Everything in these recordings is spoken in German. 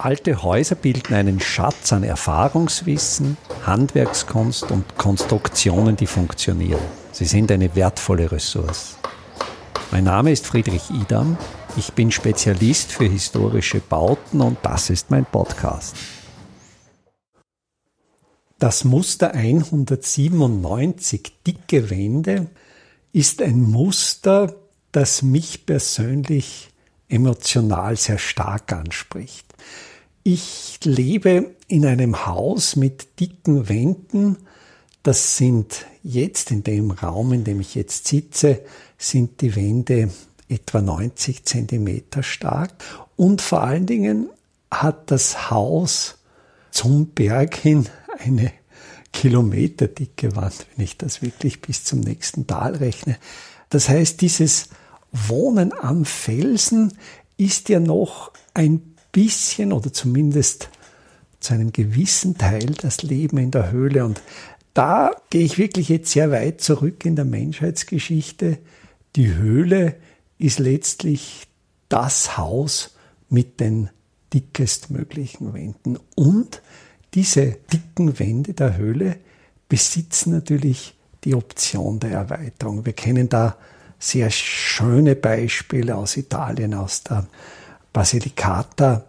Alte Häuser bilden einen Schatz an Erfahrungswissen, Handwerkskunst und Konstruktionen, die funktionieren. Sie sind eine wertvolle Ressource. Mein Name ist Friedrich Idam. Ich bin Spezialist für historische Bauten und das ist mein Podcast. Das Muster 197 dicke Wände ist ein Muster, das mich persönlich emotional sehr stark anspricht. Ich lebe in einem Haus mit dicken Wänden. Das sind jetzt in dem Raum, in dem ich jetzt sitze, sind die Wände etwa 90 Zentimeter stark. Und vor allen Dingen hat das Haus zum Berg hin eine kilometerdicke Wand, wenn ich das wirklich bis zum nächsten Tal rechne. Das heißt, dieses Wohnen am Felsen ist ja noch ein bisschen oder zumindest zu einem gewissen Teil das Leben in der Höhle. Und da gehe ich wirklich jetzt sehr weit zurück in der Menschheitsgeschichte. Die Höhle ist letztlich das Haus mit den dickestmöglichen Wänden. Und diese dicken Wände der Höhle besitzen natürlich die Option der Erweiterung. Wir kennen da sehr schöne Beispiele aus Italien, aus der Basilicata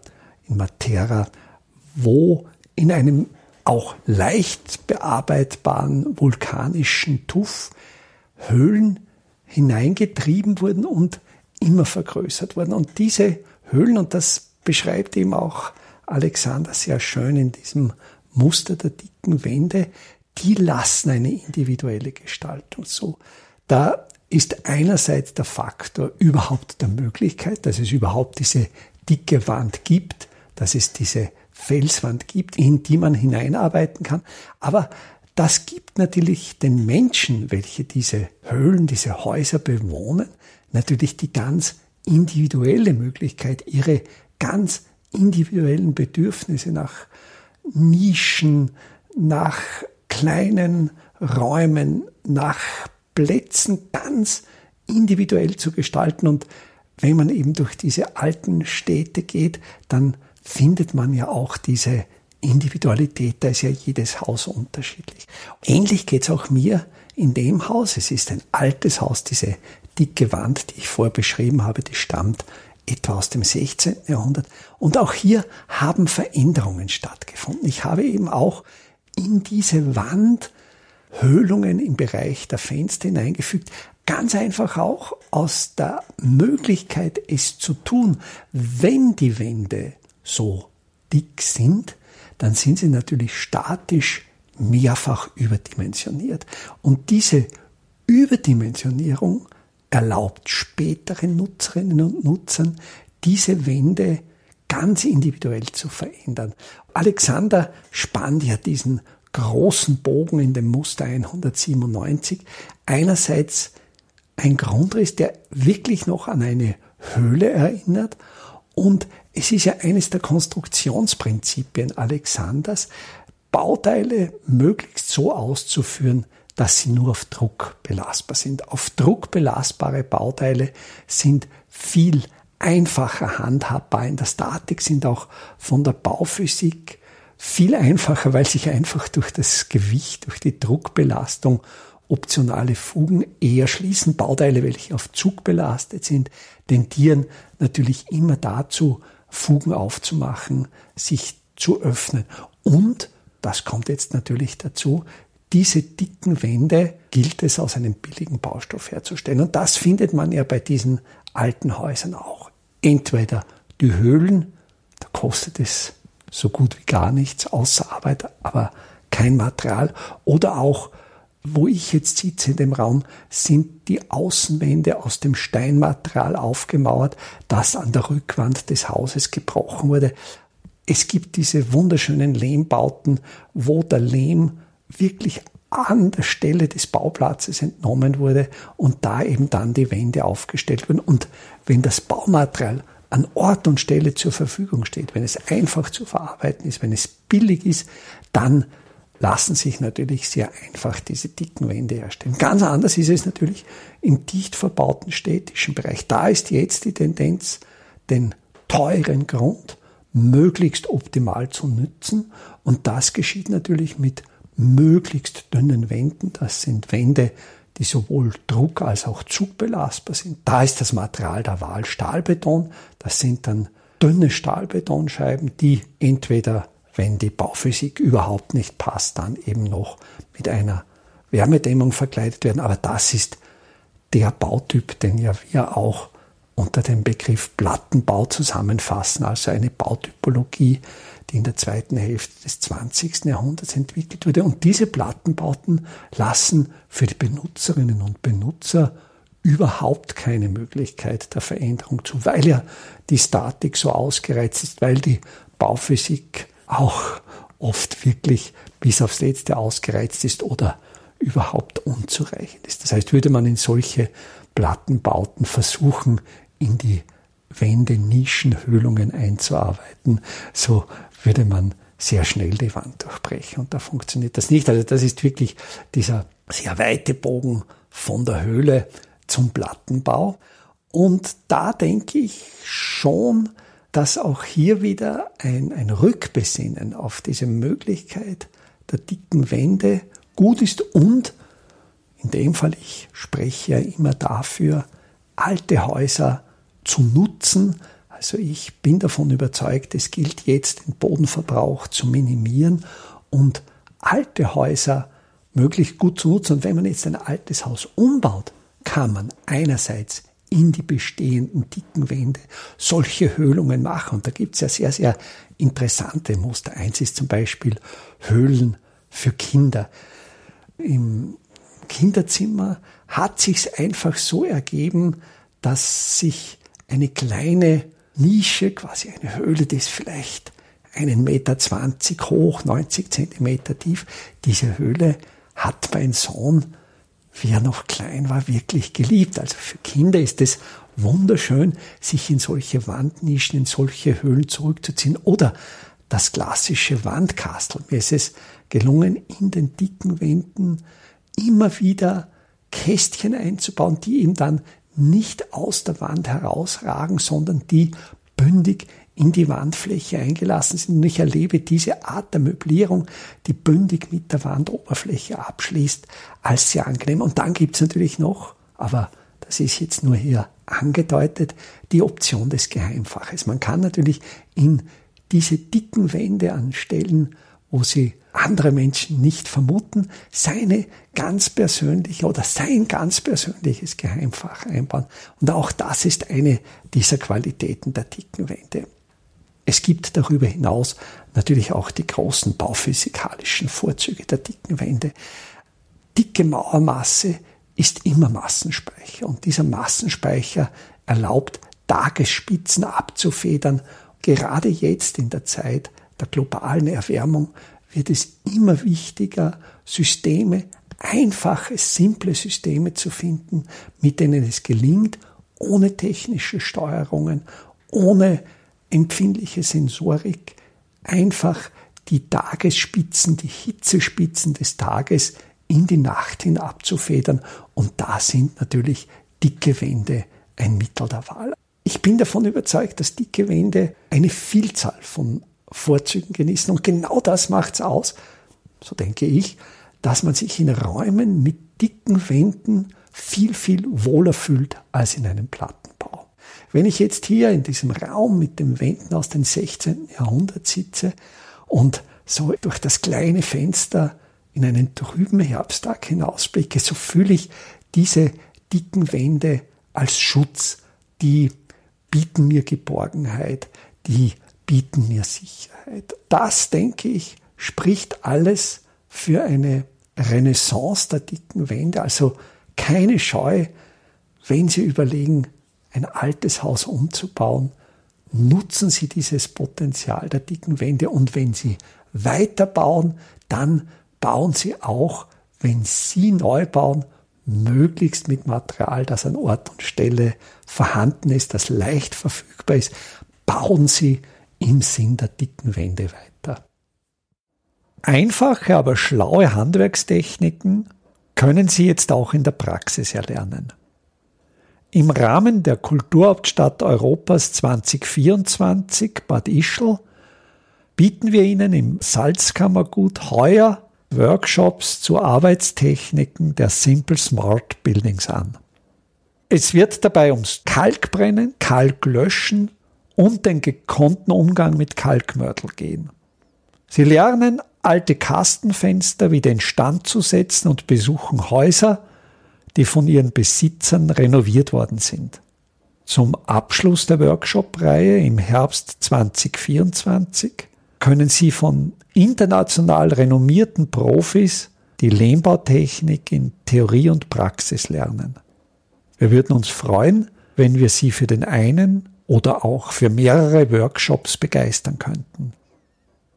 in Matera, wo in einem auch leicht bearbeitbaren vulkanischen Tuff Höhlen hineingetrieben wurden und immer vergrößert wurden. Und diese Höhlen, und das beschreibt eben auch Alexander sehr schön in diesem Muster der dicken Wände, die lassen eine individuelle Gestaltung so. Da ist einerseits der Faktor überhaupt der Möglichkeit, dass es überhaupt diese dicke Wand gibt, dass es diese Felswand gibt, in die man hineinarbeiten kann. Aber das gibt natürlich den Menschen, welche diese Höhlen, diese Häuser bewohnen, natürlich die ganz individuelle Möglichkeit, ihre ganz individuellen Bedürfnisse nach Nischen, nach kleinen Räumen, nach Plätzen ganz individuell zu gestalten. Und wenn man eben durch diese alten Städte geht, dann findet man ja auch diese Individualität, da ist ja jedes Haus unterschiedlich. Ähnlich geht's auch mir in dem Haus. Es ist ein altes Haus, diese dicke Wand, die ich vorher beschrieben habe, die stammt etwa aus dem 16. Jahrhundert. Und auch hier haben Veränderungen stattgefunden. Ich habe eben auch in diese Wand Höhlungen im Bereich der Fenster hineingefügt. Ganz einfach auch aus der Möglichkeit, es zu tun. Wenn die Wände so dick sind, dann sind sie natürlich statisch mehrfach überdimensioniert. Und diese Überdimensionierung erlaubt späteren Nutzerinnen und Nutzern, diese Wände ganz individuell zu verändern. Alexander spannt ja diesen großen Bogen in dem Muster 197. Einerseits ein Grundriss, der wirklich noch an eine Höhle erinnert und es ist ja eines der Konstruktionsprinzipien Alexanders, Bauteile möglichst so auszuführen, dass sie nur auf Druck belastbar sind. Auf Druck belastbare Bauteile sind viel einfacher handhabbar in der Statik, sind auch von der Bauphysik viel einfacher, weil sich einfach durch das Gewicht, durch die Druckbelastung optionale Fugen eher schließen. Bauteile, welche auf Zug belastet sind, tendieren natürlich immer dazu, Fugen aufzumachen, sich zu öffnen. Und, das kommt jetzt natürlich dazu, diese dicken Wände gilt es aus einem billigen Baustoff herzustellen. Und das findet man ja bei diesen alten Häusern auch. Entweder die Höhlen, da kostet es so gut wie gar nichts außer Arbeit, aber kein Material. Oder auch, wo ich jetzt sitze in dem Raum, sind die Außenwände aus dem Steinmaterial aufgemauert, das an der Rückwand des Hauses gebrochen wurde. Es gibt diese wunderschönen Lehmbauten, wo der Lehm wirklich an der Stelle des Bauplatzes entnommen wurde und da eben dann die Wände aufgestellt wurden. Und wenn das Baumaterial an Ort und Stelle zur Verfügung steht, wenn es einfach zu verarbeiten ist, wenn es billig ist, dann lassen sich natürlich sehr einfach diese dicken Wände herstellen. Ganz anders ist es natürlich im dicht verbauten städtischen Bereich. Da ist jetzt die Tendenz, den teuren Grund möglichst optimal zu nützen. Und das geschieht natürlich mit möglichst dünnen Wänden. Das sind Wände, die sowohl druck- als auch zugbelastbar sind. Da ist das Material der Wahl Stahlbeton. Das sind dann dünne Stahlbetonscheiben, die entweder, wenn die Bauphysik überhaupt nicht passt, dann eben noch mit einer Wärmedämmung verkleidet werden. Aber das ist der Bautyp, den ja wir auch unter dem Begriff Plattenbau zusammenfassen, also eine Bautypologie, die in der zweiten Hälfte des 20. Jahrhunderts entwickelt wurde. Und diese Plattenbauten lassen für die Benutzerinnen und Benutzer überhaupt keine Möglichkeit der Veränderung zu, weil ja die Statik so ausgereizt ist, weil die Bauphysik auch oft wirklich bis aufs Letzte ausgereizt ist oder überhaupt unzureichend ist. Das heißt, würde man in solche Plattenbauten versuchen, in die Wände Nischenhöhlungen einzuarbeiten, so würde man sehr schnell die Wand durchbrechen und da funktioniert das nicht. Also das ist wirklich dieser sehr weite Bogen von der Höhle zum Plattenbau. Und da denke ich schon, dass auch hier wieder ein, ein Rückbesinnen auf diese Möglichkeit der dicken Wände gut ist und in dem Fall, ich spreche ja immer dafür, alte Häuser zu nutzen. Also ich bin davon überzeugt, es gilt jetzt, den Bodenverbrauch zu minimieren und alte Häuser möglichst gut zu nutzen. Und wenn man jetzt ein altes Haus umbaut, kann man einerseits in die bestehenden dicken Wände solche Höhlungen machen. Und da gibt es ja sehr, sehr interessante Muster. Eins ist zum Beispiel Höhlen für Kinder. Im Kinderzimmer hat sich's einfach so ergeben, dass sich eine kleine Nische, quasi eine Höhle, die ist vielleicht einen Meter zwanzig hoch, 90 Zentimeter tief. Diese Höhle hat mein Sohn wie er noch klein war, wirklich geliebt. Also für Kinder ist es wunderschön, sich in solche Wandnischen, in solche Höhlen zurückzuziehen. Oder das klassische Wandkastel. Mir ist es gelungen, in den dicken Wänden immer wieder Kästchen einzubauen, die ihm dann nicht aus der Wand herausragen, sondern die bündig in die Wandfläche eingelassen sind. Und ich erlebe diese Art der Möblierung, die bündig mit der Wandoberfläche abschließt, als sehr angenehm. Und dann gibt es natürlich noch, aber das ist jetzt nur hier angedeutet, die Option des Geheimfaches. Man kann natürlich in diese dicken Wände an Stellen, wo sie andere Menschen nicht vermuten, seine ganz persönliche oder sein ganz persönliches Geheimfach einbauen. Und auch das ist eine dieser Qualitäten der dicken Wände. Es gibt darüber hinaus natürlich auch die großen bauphysikalischen Vorzüge der dicken Wände. Dicke Mauermasse ist immer Massenspeicher und dieser Massenspeicher erlaubt, Tagesspitzen abzufedern. Gerade jetzt in der Zeit der globalen Erwärmung wird es immer wichtiger, Systeme, einfache, simple Systeme zu finden, mit denen es gelingt, ohne technische Steuerungen, ohne empfindliche Sensorik einfach die Tagesspitzen, die Hitzespitzen des Tages in die Nacht hin abzufedern. Und da sind natürlich dicke Wände ein Mittel der Wahl. Ich bin davon überzeugt, dass dicke Wände eine Vielzahl von Vorzügen genießen. Und genau das macht es aus, so denke ich, dass man sich in Räumen mit dicken Wänden viel, viel wohler fühlt als in einem Plattenbau. Wenn ich jetzt hier in diesem Raum mit den Wänden aus dem 16. Jahrhundert sitze und so durch das kleine Fenster in einen trüben Herbsttag hinausblicke, so fühle ich diese dicken Wände als Schutz. Die bieten mir Geborgenheit, die bieten mir Sicherheit. Das, denke ich, spricht alles für eine Renaissance der dicken Wände. Also keine Scheu, wenn Sie überlegen, ein altes Haus umzubauen, nutzen Sie dieses Potenzial der dicken Wände und wenn Sie weiterbauen, dann bauen Sie auch, wenn Sie neu bauen, möglichst mit Material, das an Ort und Stelle vorhanden ist, das leicht verfügbar ist, bauen Sie im Sinn der dicken Wände weiter. Einfache, aber schlaue Handwerkstechniken können Sie jetzt auch in der Praxis erlernen. Im Rahmen der Kulturhauptstadt Europas 2024 Bad Ischl bieten wir Ihnen im Salzkammergut heuer Workshops zu Arbeitstechniken der Simple Smart Buildings an. Es wird dabei ums Kalkbrennen, Kalklöschen und den gekonnten Umgang mit Kalkmörtel gehen. Sie lernen, alte Kastenfenster wieder instand zu setzen und besuchen Häuser, die von ihren Besitzern renoviert worden sind. Zum Abschluss der Workshop-Reihe im Herbst 2024 können Sie von international renommierten Profis die Lehmbautechnik in Theorie und Praxis lernen. Wir würden uns freuen, wenn wir Sie für den einen oder auch für mehrere Workshops begeistern könnten.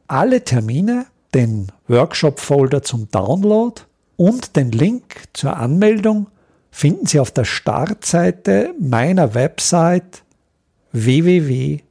Alle Termine, den Workshop-Folder zum Download und den Link zur Anmeldung finden Sie auf der Startseite meiner Website www.idam.at.